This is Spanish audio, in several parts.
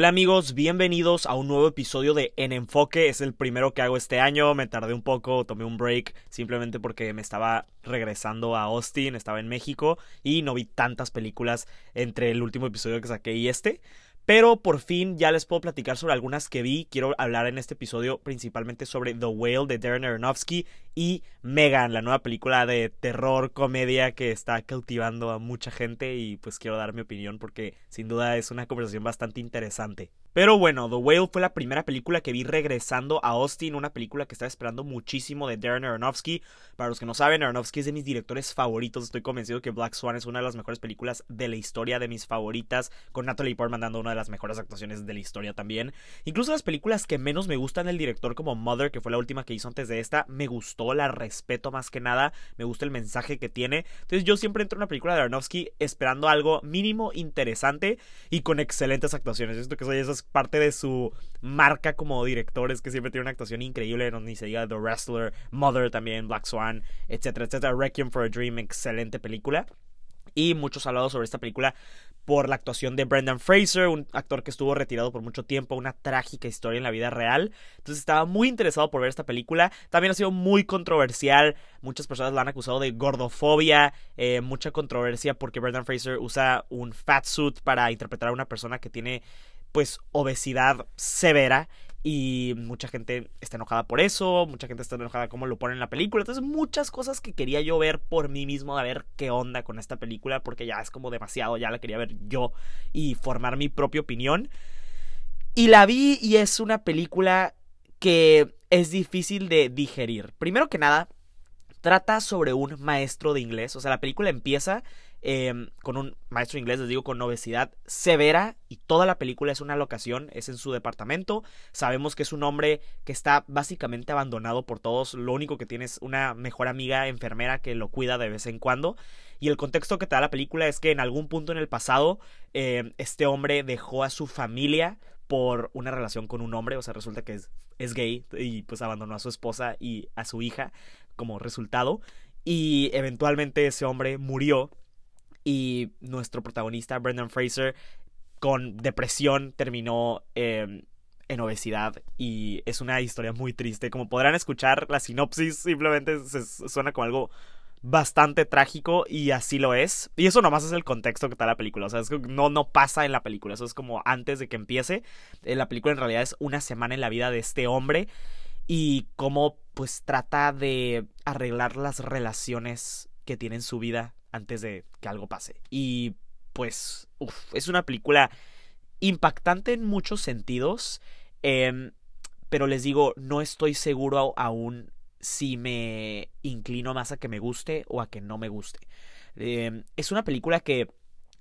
Hola amigos, bienvenidos a un nuevo episodio de En Enfoque. Es el primero que hago este año. Me tardé un poco, tomé un break simplemente porque me estaba regresando a Austin, estaba en México y no vi tantas películas entre el último episodio que saqué y este. Pero por fin ya les puedo platicar sobre algunas que vi. Quiero hablar en este episodio principalmente sobre The Whale de Darren Aronofsky y Megan, la nueva película de terror, comedia que está cautivando a mucha gente y pues quiero dar mi opinión porque sin duda es una conversación bastante interesante. Pero bueno, The Whale fue la primera película que vi regresando a Austin, una película que estaba esperando muchísimo de Darren Aronofsky. Para los que no saben, Aronofsky es de mis directores favoritos. Estoy convencido que Black Swan es una de las mejores películas de la historia, de mis favoritas, con Natalie Portman dando una de las mejores actuaciones de la historia también. Incluso las películas que menos me gustan del director, como Mother, que fue la última que hizo antes de esta, me gustó, la respeto más que nada, me gusta el mensaje que tiene. Entonces yo siempre entro en una película de Aronofsky esperando algo mínimo interesante y con excelentes actuaciones. Esto que soy esas parte de su marca como director, es que siempre tiene una actuación increíble, no ni se diga The Wrestler, Mother también, Black Swan, etcétera, etcétera. Requiem for a Dream, excelente película. Y muchos hablado sobre esta película por la actuación de Brendan Fraser, un actor que estuvo retirado por mucho tiempo, una trágica historia en la vida real. Entonces estaba muy interesado por ver esta película. También ha sido muy controversial. Muchas personas la han acusado de gordofobia. Eh, mucha controversia porque Brendan Fraser usa un fat suit para interpretar a una persona que tiene pues obesidad severa y mucha gente está enojada por eso, mucha gente está enojada como lo ponen en la película. Entonces, muchas cosas que quería yo ver por mí mismo, a ver qué onda con esta película, porque ya es como demasiado, ya la quería ver yo y formar mi propia opinión. Y la vi y es una película que es difícil de digerir. Primero que nada, trata sobre un maestro de inglés. O sea, la película empieza Em, con un maestro inglés, les digo, con obesidad severa y toda la película es una locación, es en su departamento. Sabemos que es un hombre que está básicamente abandonado por todos, lo único que tiene es una mejor amiga enfermera que lo cuida de vez en cuando. Y el contexto que te da la película es que en algún punto en el pasado em, este hombre dejó a su familia por una relación con un hombre, o sea, resulta que es, es gay y pues abandonó a su esposa y a su hija como resultado. Y eventualmente ese hombre murió y nuestro protagonista, Brendan Fraser, con depresión terminó em, en obesidad y es una historia muy triste. Como podrán escuchar, la sinopsis simplemente suena como algo bastante trágico y así lo es. Y eso nomás es el contexto que está la película. O sea, es que no, no pasa en la película. Eso es como antes de que empiece. Eh, la película en realidad es una semana en la vida de este hombre y cómo pues trata de arreglar las relaciones que tiene en su vida antes de que algo pase. Y pues, es una película impactante en muchos sentidos. Em, pero les digo, no estoy seguro aún si me inclino más a que me guste o a que no me guste. Em, es una película que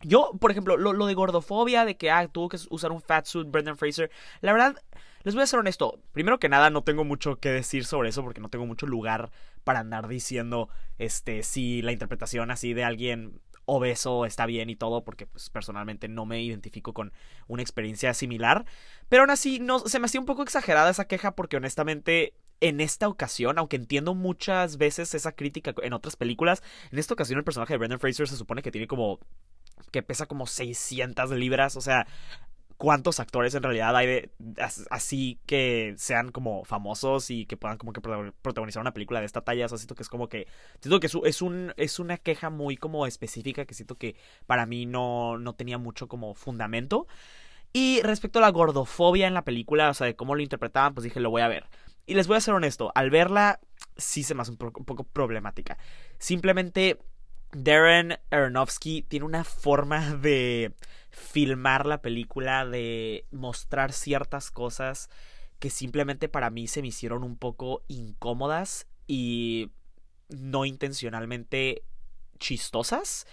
yo, por ejemplo, lo, lo, de gordofobia, de que ah, tuvo que usar un fat suit Brendan Fraser, la verdad, les voy a ser honesto. Primero que nada, no tengo mucho que decir sobre eso porque no tengo mucho lugar para andar diciendo este si la interpretación así de alguien obeso está bien y todo, porque pues personalmente no me identifico con una experiencia similar. Pero aún así, no, se me hacía un poco exagerada esa queja porque honestamente en esta ocasión, aunque entiendo muchas veces esa crítica en otras películas, en esta ocasión el personaje de Brendan Fraser se supone que tiene como que pesa como 600 libras, o sea, cuántos actores en realidad hay de, así que sean como famosos y que puedan como que protagonizar una película de esta talla. O sea, siento que es como que. Siento que es, un, es una queja muy como específica que siento que para mí no, no tenía mucho como fundamento. Y respecto a la gordofobia en la película, o sea, de cómo lo interpretaban, pues dije, lo voy a ver. Y les voy a ser honesto, al verla sí se me hace un poco problemática. Simplemente Darren Aronofsky tiene una forma de filmar la película, de mostrar ciertas cosas que simplemente para mí se me hicieron un poco incómodas y no intencionalmente chistosas.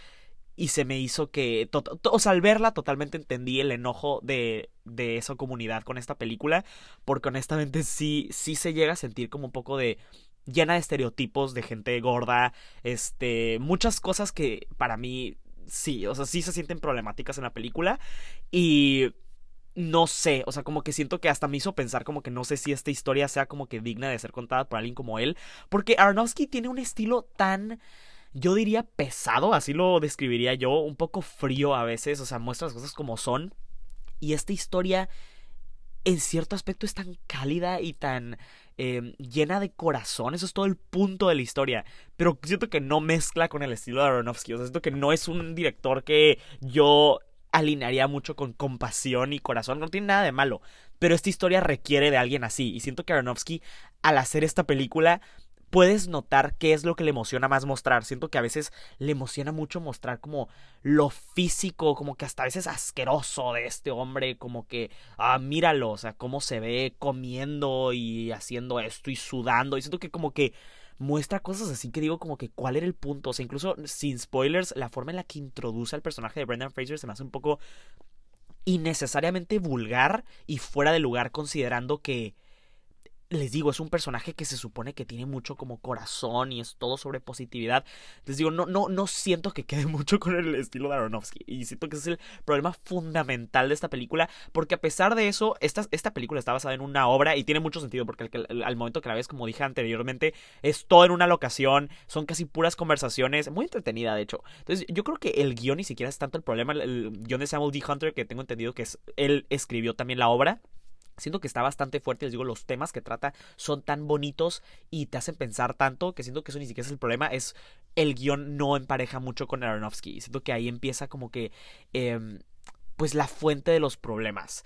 Y se me hizo que, o sea, al verla totalmente entendí el enojo de, de esa comunidad con esta película, porque honestamente sí, sí se llega a sentir como un poco de, llena de estereotipos de gente gorda, este, muchas cosas que para mí sí, o sea, sí se sienten problemáticas en la película y no sé, o sea, como que siento que hasta me hizo pensar como que no sé si esta historia sea como que digna de ser contada por alguien como él, porque Aronofsky tiene un estilo tan yo diría pesado, así lo describiría yo, un poco frío a veces, o sea, muestra las cosas como son Y esta historia, en cierto aspecto, es tan cálida y tan em, llena de corazón. Eso es todo el punto de la historia. Pero siento que no mezcla con el estilo de Aronofsky. O sea, siento que no es un director que yo alinearía mucho con compasión y corazón. No tiene nada de malo. Pero esta historia requiere de alguien así. Y siento que Aronofsky, al hacer esta película, puedes notar qué es lo que le emociona más mostrar. Siento que a veces le emociona mucho mostrar como lo físico, como que hasta a veces asqueroso de este hombre, como que, ah, míralo, o sea, cómo se ve comiendo y haciendo esto y sudando. Y siento que como que muestra cosas así que digo como que cuál era el punto. O sea, incluso sin spoilers, la forma en la que introduce al personaje de Brendan Fraser se me hace un poco innecesariamente vulgar y fuera de lugar considerando que les digo, es un personaje que se supone que tiene mucho como corazón y es todo sobre positividad. Les digo, no, no, no siento que quede mucho con el estilo de Aronofsky. Y siento que ese es el problema fundamental de esta película. Porque a pesar de eso, esta, esta película está basada en una obra y tiene mucho sentido. Porque al, momento que la ves, como dije anteriormente, es todo en una locación. Son casi puras conversaciones. Muy entretenida, de hecho. Entonces, yo creo que el guion ni siquiera es tanto el problema. El, el guion de Samuel D. Hunter, que tengo entendido que es, él escribió también la obra. Siento que está bastante fuerte, les digo, los temas que trata son tan bonitos y te hacen pensar tanto que siento que eso ni siquiera es el problema, es el guion no empareja mucho con Aronofsky. Siento que ahí empieza como que... Eh, pues la fuente de los problemas.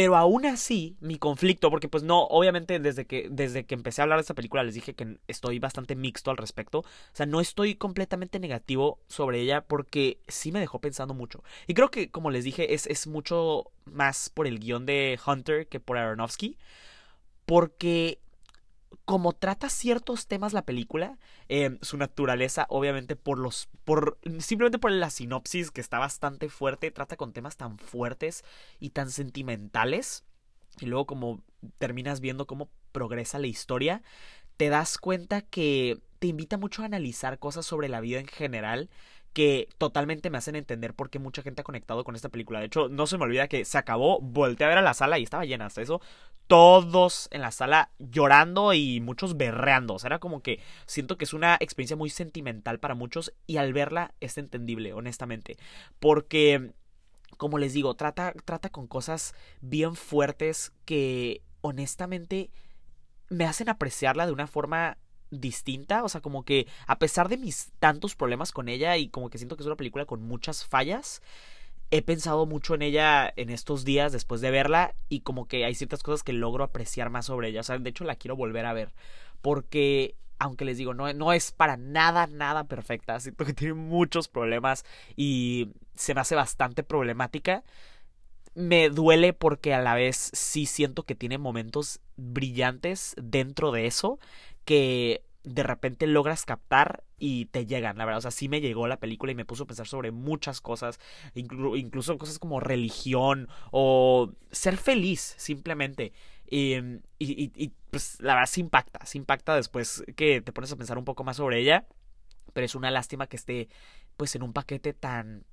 Pero aún así, mi conflicto, porque pues no, obviamente desde que, desde que empecé a hablar de esta película les dije que estoy bastante mixto al respecto. O sea, no estoy completamente negativo sobre ella porque sí me dejó pensando mucho. Y creo que, como les dije, es, es mucho más por el guion de Hunter que por Aronofsky. Porque como trata ciertos temas la película, em, su naturaleza, obviamente, por los. por. simplemente por la sinopsis, que está bastante fuerte, trata con temas tan fuertes y tan sentimentales. Y luego, como terminas viendo cómo progresa la historia, te das cuenta que te invita mucho a analizar cosas sobre la vida en general que totalmente me hacen entender por qué mucha gente ha conectado con esta película. De hecho, no se me olvida que se acabó, volteé a ver a la sala y estaba llena hasta eso. Todos en la sala llorando y muchos berreando. O sea, era como que siento que es una experiencia muy sentimental para muchos y al verla es entendible, honestamente. Porque, como les digo, trata, trata con cosas bien fuertes que honestamente me hacen apreciarla de una forma distinta, o sea, como que a pesar de mis tantos problemas con ella y como que siento que es una película con muchas fallas, he pensado mucho en ella en estos días después de verla y como que hay ciertas cosas que logro apreciar más sobre ella, o sea, de hecho la quiero volver a ver, porque aunque les digo, no, no es para nada, nada perfecta, siento que tiene muchos problemas y se me hace bastante problemática. Me duele porque a la vez sí siento que tiene momentos brillantes dentro de eso que de repente logras captar y te llegan, la verdad. O sea, sí me llegó la película y me puso a pensar sobre muchas cosas, incluso cosas como religión o ser feliz, simplemente. Y, y, pues la verdad se impacta, se impacta después que te pones a pensar un poco más sobre ella. Pero es una lástima que esté pues en un paquete tan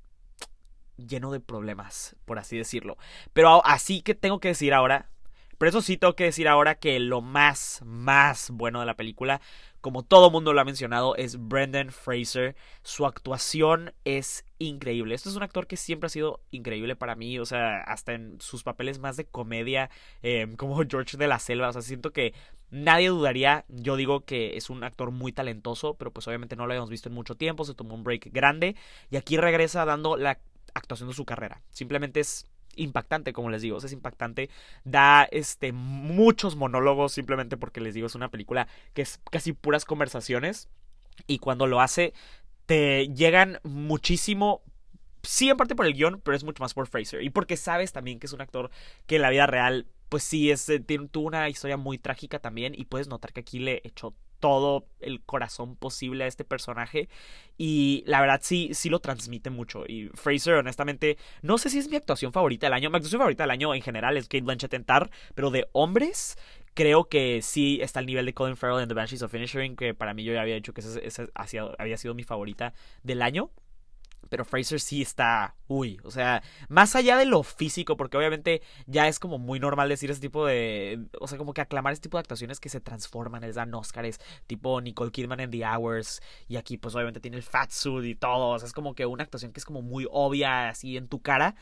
lleno de problemas, por así decirlo. Pero así que tengo que decir ahora, pero eso sí tengo que decir ahora que lo más, más bueno de la película, como todo mundo lo ha mencionado, es Brendan Fraser. Su actuación es increíble. Este es un actor que siempre ha sido increíble para mí, o sea, hasta en sus papeles más de comedia, em, como George de la Selva. O sea, siento que nadie dudaría. Yo digo que es un actor muy talentoso, pero pues obviamente no lo habíamos visto en mucho tiempo. Se tomó un break grande y aquí regresa dando la actuación de su carrera. Simplemente es impactante, como les digo, es impactante, da este muchos monólogos simplemente porque les digo, es una película que es casi puras conversaciones y cuando lo hace te llegan muchísimo sí en parte por el guion, pero es mucho más por Fraser. Y porque sabes también que es un actor que en la vida real pues sí, es, eh, tuvo una historia muy trágica también y puedes notar que aquí le echó todo el corazón posible a este personaje y la verdad sí, sí lo transmite mucho y Fraser honestamente no sé si es mi actuación favorita del año, mi actuación favorita del año en general es Kate Blanchett en Tar, pero de hombres creo que sí está al nivel de Colin Farrell en The Banshees of Finishing que para mí yo ya había dicho que esa, había sido mi favorita del año pero Fraser sí está, uy, o sea, más allá de lo físico, porque obviamente ya es como muy normal decir ese tipo de, o sea, como que aclamar ese tipo de actuaciones que se transforman, les dan Oscars, tipo Nicole Kidman en The Hours, y aquí pues obviamente tiene el fat suit y todo, o sea, es como que una actuación que es como muy obvia, así en tu cara,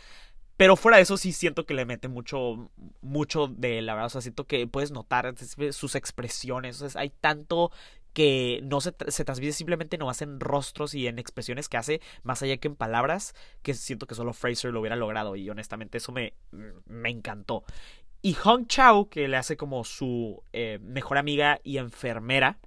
Pero fuera de eso sí siento que le mete mucho, mucho de la verdad. O sea, siento que puedes notar sus expresiones. O sea, hay tanto que no se, se transmite simplemente no en rostros y en expresiones que hace, más allá que en palabras, que siento que solo Fraser lo hubiera logrado. Y honestamente eso me, me encantó. Y Hong Chao, que le hace como su eh, mejor amiga y enfermera.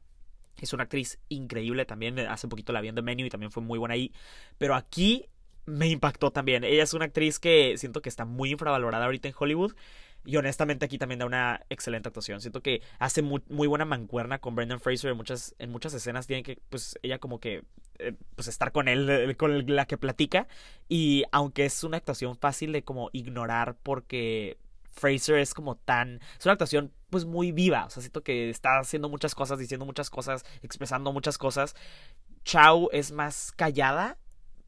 Es una actriz increíble también. Hace poquito la vi en The Menu y también fue muy buena ahí. Pero aquí me impactó también. Ella es una actriz que siento que está muy infravalorada ahorita en Hollywood. Y honestamente aquí también da una excelente actuación. Siento que hace muy, buena mancuerna con Brendan Fraser en muchas, en muchas escenas. Tiene que, pues, ella como que, eh, pues, estar con él, eh, con la que platica. Y aunque es una actuación fácil de como ignorar porque Fraser es como tan... Es una actuación pues muy viva. O sea, siento que está haciendo muchas cosas, diciendo muchas cosas, expresando muchas cosas. Chao es más callada,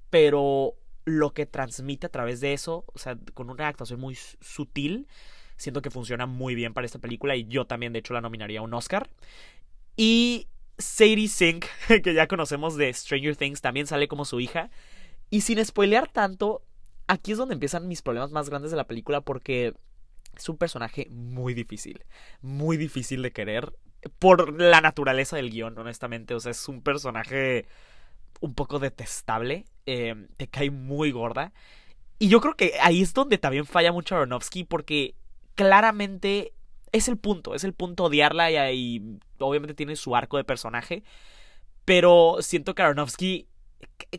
pero lo que transmite a través de eso, o sea, con una actuación muy sutil, siento que funciona muy bien para esta película y yo también de hecho la nominaría a un Oscar. Y Sadie Sink, que ya conocemos de Stranger Things, también sale como su hija. Y sin spoilear tanto, aquí es donde empiezan mis problemas más grandes de la película porque es un personaje muy difícil, muy difícil de querer por la naturaleza del guion, honestamente. O sea, es un personaje un poco detestable, eh, te cae muy gorda. Y yo creo que ahí es donde también falla mucho Aronofsky porque claramente es el punto, es el punto odiarla y, ahí obviamente tiene su arco de personaje. Pero siento que Aronofsky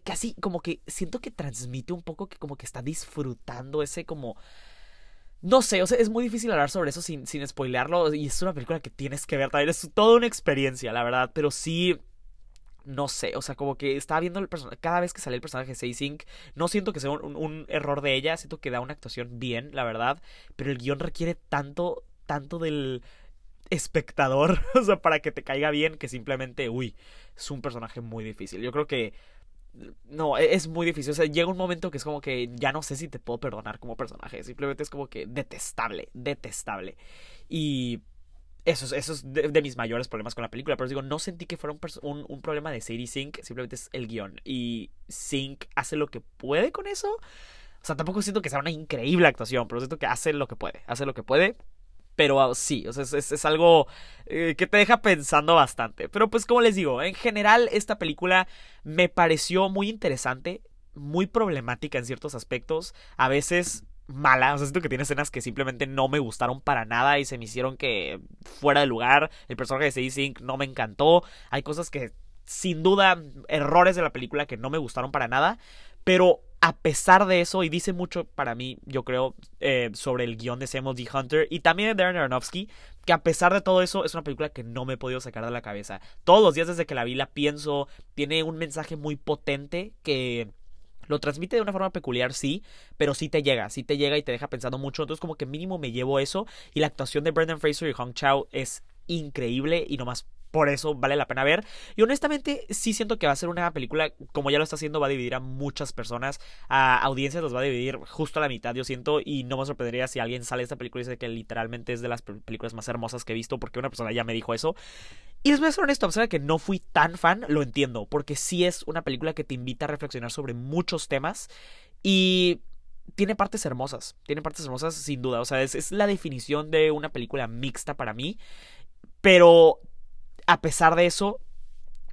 casi como que siento que transmite un poco que como que está disfrutando ese como no sé, o sea, es muy difícil hablar sobre eso sin, sin spoilearlo. Y es una película que tienes que ver también. Es toda una experiencia, la verdad. Pero sí. No sé, o sea, como que estaba viendo el personaje. Cada vez que sale el personaje de Seisink, no siento que sea un, error de ella. Siento que da una actuación bien, la verdad. Pero el guion requiere tanto, tanto del espectador, o sea, para que te caiga bien, que simplemente, uy, es un personaje muy difícil. Yo creo que no, e-, es muy difícil. O sea, llega un momento que es como que ya no sé si te puedo perdonar como personaje. Simplemente es como que detestable, detestable. Y eso, eso es de, mis mayores problemas con la película. Pero digo, no sentí que fuera un, un, problema de Sadie Sink. Simplemente es el guion. Y Sink hace lo que puede con eso. O sea, tampoco siento que sea una increíble actuación, pero siento que hace lo que puede. Hace lo que puede. Pero ah, sí, o sea, es, algo eh, que te deja pensando bastante. Pero pues como les digo, en general esta película me pareció muy interesante, muy problemática en ciertos aspectos, a veces mala, o sea, que tiene escenas que simplemente no me gustaron para nada y se me hicieron que fuera de lugar, el personaje de Sadie Sink no me encantó, hay cosas que sin duda errores de la película que no me gustaron para nada, pero a pesar de eso, y dice mucho para mí, yo creo, eh, sobre el guion de Samuel D. Hunter y también de Darren Aronofsky, que a pesar de todo eso, es una película que no me he podido sacar de la cabeza. Todos los días desde que la vi la pienso, tiene un mensaje muy potente que lo transmite de una forma peculiar, sí, pero sí te llega, sí te llega y te deja pensando mucho. Entonces, como que mínimo me llevo eso. Y la actuación de Brendan Fraser y Hong Chao es increíble y nomás por eso vale la pena ver. Y honestamente, sí siento que va a ser una película, como ya lo está haciendo, va a dividir a muchas personas, a audiencias los va a dividir justo a la mitad, yo siento, y no me sorprendería si alguien sale de esta película y dice que literalmente es de las películas más hermosas que he visto, porque una persona ya me dijo eso. Y les voy a ser honesto, a pesar de que no fui tan fan, lo entiendo, porque sí es una película que te invita a reflexionar sobre muchos temas y tiene partes hermosas, tiene partes hermosas sin duda, o sea, es, es la definición de una película mixta para mí, pero a pesar de eso,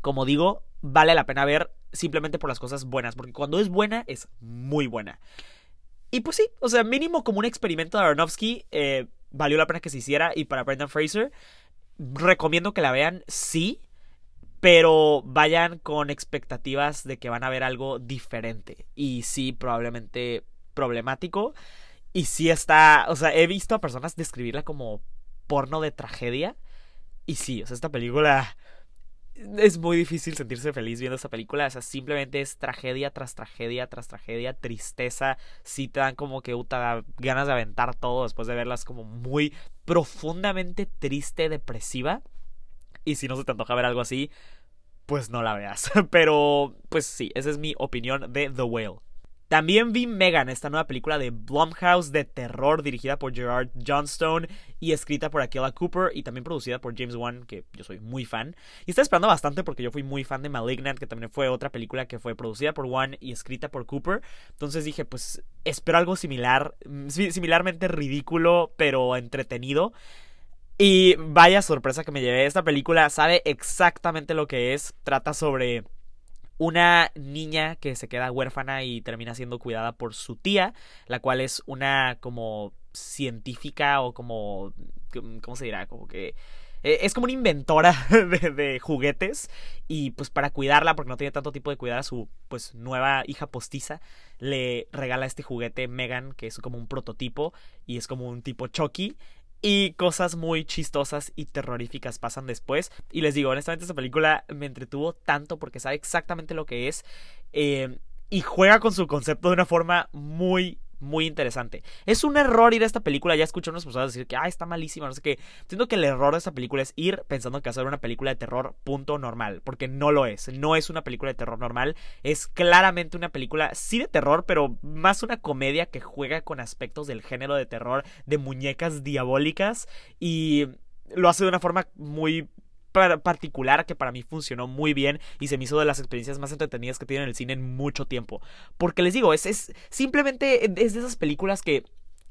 como digo, vale la pena ver simplemente por las cosas buenas, porque cuando es buena, es muy buena. Y pues sí, o sea, mínimo como un experimento de Aronofsky, eh, valió la pena que se hiciera. Y para Brendan Fraser, recomiendo que la vean, sí, pero vayan con expectativas de que van a ver algo diferente. Y sí, probablemente problemático. Y sí está, o sea, he visto a personas describirla como porno de tragedia. Y sí, o sea, esta película es muy difícil sentirse feliz viendo esta película. O sea, simplemente es tragedia tras tragedia tras tragedia, tristeza. Sí te dan como que ganas de aventar todo después de verlas como muy profundamente triste, depresiva. Y si no se te antoja ver algo así, pues no la veas. Pero, pues sí, esa es mi opinión de The Whale. También vi Megan, esta nueva película de Blumhouse de terror dirigida por Gerard Johnstone y escrita por Akiela Cooper y también producida por James Wan, que yo soy muy fan. Y estoy esperando bastante porque yo fui muy fan de Malignant, que también fue otra película que fue producida por Wan y escrita por Cooper. Entonces dije, pues espero algo similar, mm, similarmente ridículo, pero entretenido. Y vaya sorpresa que me llevé. Esta película sabe exactamente lo que es. Trata sobre una niña que se queda huérfana y termina siendo cuidada por su tía, la cual es una como científica o como, ¿cómo se dirá? Como que... Eh, es como una inventora de, juguetes y pues para cuidarla, porque no tiene tanto tiempo de cuidar a su pues nueva hija postiza, le regala este juguete Megan, que es como un prototipo y es como un tipo Chucky y cosas muy chistosas y terroríficas pasan después. Y les digo, honestamente, esta película me entretuvo tanto porque sabe exactamente lo que es. Eh, y juega con su concepto de una forma muy, muy interesante. Es un error ir a esta película. Ya escuché a unas personas decir que ah, está malísima, no sé qué. Siento que el error de esta película es ir pensando que ser una película de terror, punto normal. Porque no lo es. No es una película de terror normal. Es claramente una película, sí de terror, pero más una comedia que juega con aspectos del género de terror, de muñecas diabólicas. Y lo hace de una forma muy particular que para mí funcionó muy bien y se me hizo de las experiencias más entretenidas que tiene el cine en mucho tiempo. Porque les digo, es, es simplemente es de esas películas que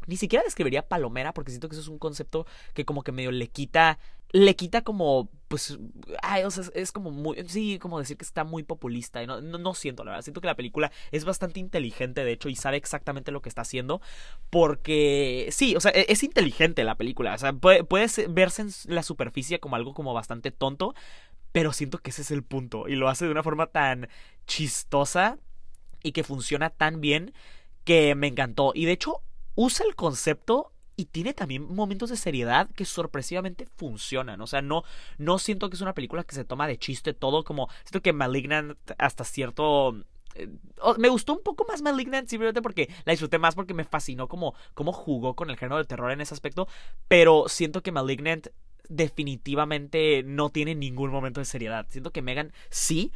ni siquiera describiría palomera porque siento que eso es un concepto que como que medio le quita le quita como, pues, ay, o sea, es como muy, sí, como decir que está muy populista. No, no, siento, la verdad, siento que la película es bastante inteligente, de hecho, y sabe exactamente lo que está haciendo. Porque, sí, o sea, e, es, inteligente la película. O sea, puede, puede verse en la superficie como algo como bastante tonto, pero siento que ese es el punto. Y lo hace de una forma tan chistosa y que funciona tan bien que me encantó. Y de hecho, usa el concepto y tiene también momentos de seriedad que sorpresivamente funcionan. O sea, no, no siento que es una película que se toma de chiste todo, como siento que Malignant hasta cierto eh, me gustó un poco más Malignant simplemente porque la disfruté más porque me fascinó como cómo jugó con el género del terror en ese aspecto, pero siento que Malignant definitivamente no tiene ningún momento de seriedad. Siento que Megan sí,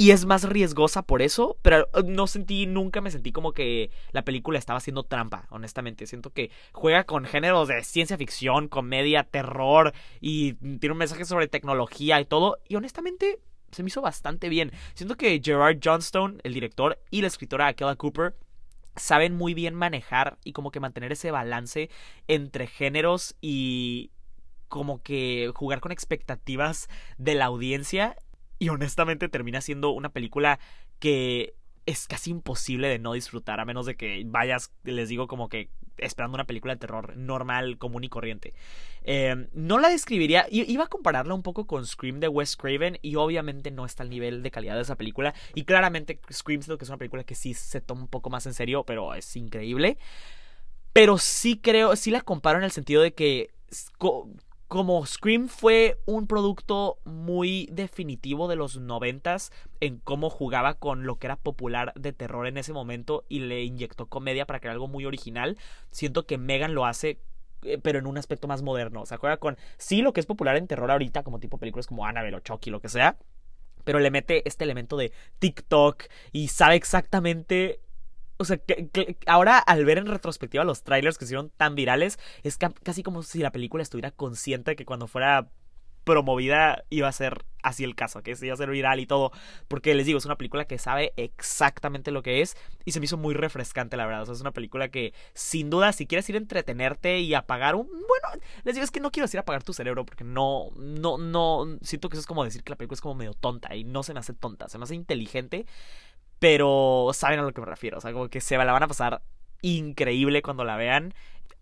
y es más riesgosa por eso, pero eh, no sentí, nunca me sentí como que la película estaba haciendo trampa, honestamente. Siento que juega con géneros de ciencia ficción, comedia, terror y tiene un mensaje sobre tecnología y todo. Y honestamente se me hizo bastante bien. Siento que Gerard Johnstone, el director, y la escritora Akela Cooper saben muy bien manejar y como que mantener ese balance entre géneros y como que jugar con expectativas de la audiencia y honestamente termina siendo una película que es casi imposible de no disfrutar, a menos de que vayas, les digo, como que esperando una película de terror normal, común y corriente. Eh, no la describiría, iba a compararla un poco con Scream de Wes Craven y obviamente no está al nivel de calidad de esa película. Y claramente Scream que es una película que sí se toma un poco más en serio, pero es increíble. Pero sí creo, sí la comparo en el sentido de que como Scream fue un producto muy definitivo de los noventas en cómo jugaba con lo que era popular de terror en ese momento y le inyectó comedia para crear algo muy original, siento que Megan lo hace eh, pero en un aspecto más moderno. Se acuerda con sí lo que es popular en terror ahorita, como tipo películas como Annabelle o Chucky, lo que sea. Pero le mete este elemento de TikTok y sabe exactamente o sea, que, ahora al ver en retrospectiva los trailers que se hicieron tan virales, es casi como si la película estuviera consciente de que cuando fuera promovida iba a ser así el caso, que se iba a ser viral y todo, porque les digo, es una película que sabe exactamente lo que es y se me hizo muy refrescante, la verdad, o sea, es una película que sin duda si quieres ir a entretenerte y apagar un, bueno, les digo, es que no quiero decir apagar tu cerebro porque no, no, no, siento que eso es como decir que la película es como medio tonta y no se me hace tonta, se me hace inteligente pero saben a lo que me refiero. O sea, como que se la van a pasar increíble cuando la vean.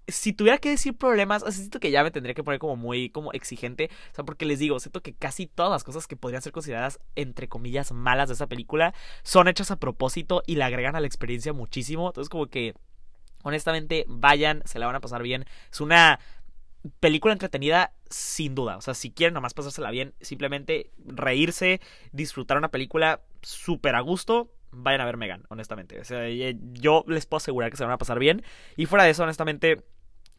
Si tuviera que decir problemas, siento que ya me tendría que poner como muy como exigente. O sea, porque les digo, siento que casi todas las cosas que podrían ser consideradas, entre comillas, malas de esa película, son hechas a propósito y le agregan a la experiencia muchísimo. Entonces, como que, honestamente, vayan, se la van a pasar bien. Es una película entretenida sin duda. O sea, si quieren nomás pasársela bien, simplemente reírse, disfrutar una película súper a gusto, vayan a ver Megan, honestamente. O sea, yo les puedo asegurar que se van a pasar bien. Y fuera de eso, honestamente,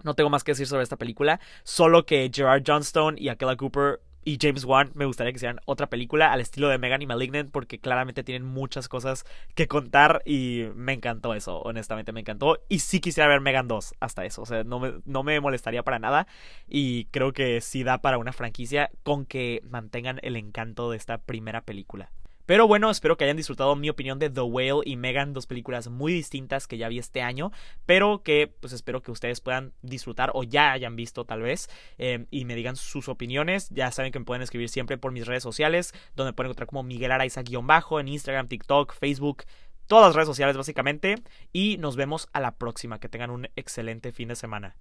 no tengo más que decir sobre esta película. Solo que Gerard Johnstone y Akela Cooper y James Wan me gustaría que hicieran otra película al estilo de Megan y Malignant porque claramente tienen muchas cosas que contar y me encantó eso, honestamente me encantó y sí quisiera ver Megan 2 hasta eso, o sea, no me, no me molestaría para nada y creo que sí da para una franquicia con que mantengan el encanto de esta primera película. Pero bueno, espero que hayan disfrutado mi opinión de The Whale y Megan, dos películas muy distintas que ya vi este año, pero que pues espero que ustedes puedan disfrutar o ya hayan visto tal vez eh, y me digan sus opiniones. Ya saben que me pueden escribir siempre por mis redes sociales, donde pueden encontrar como Miguel Araiza-bajo en Instagram, TikTok, Facebook, todas las redes sociales básicamente. Y nos vemos a la próxima. Que tengan un excelente fin de semana.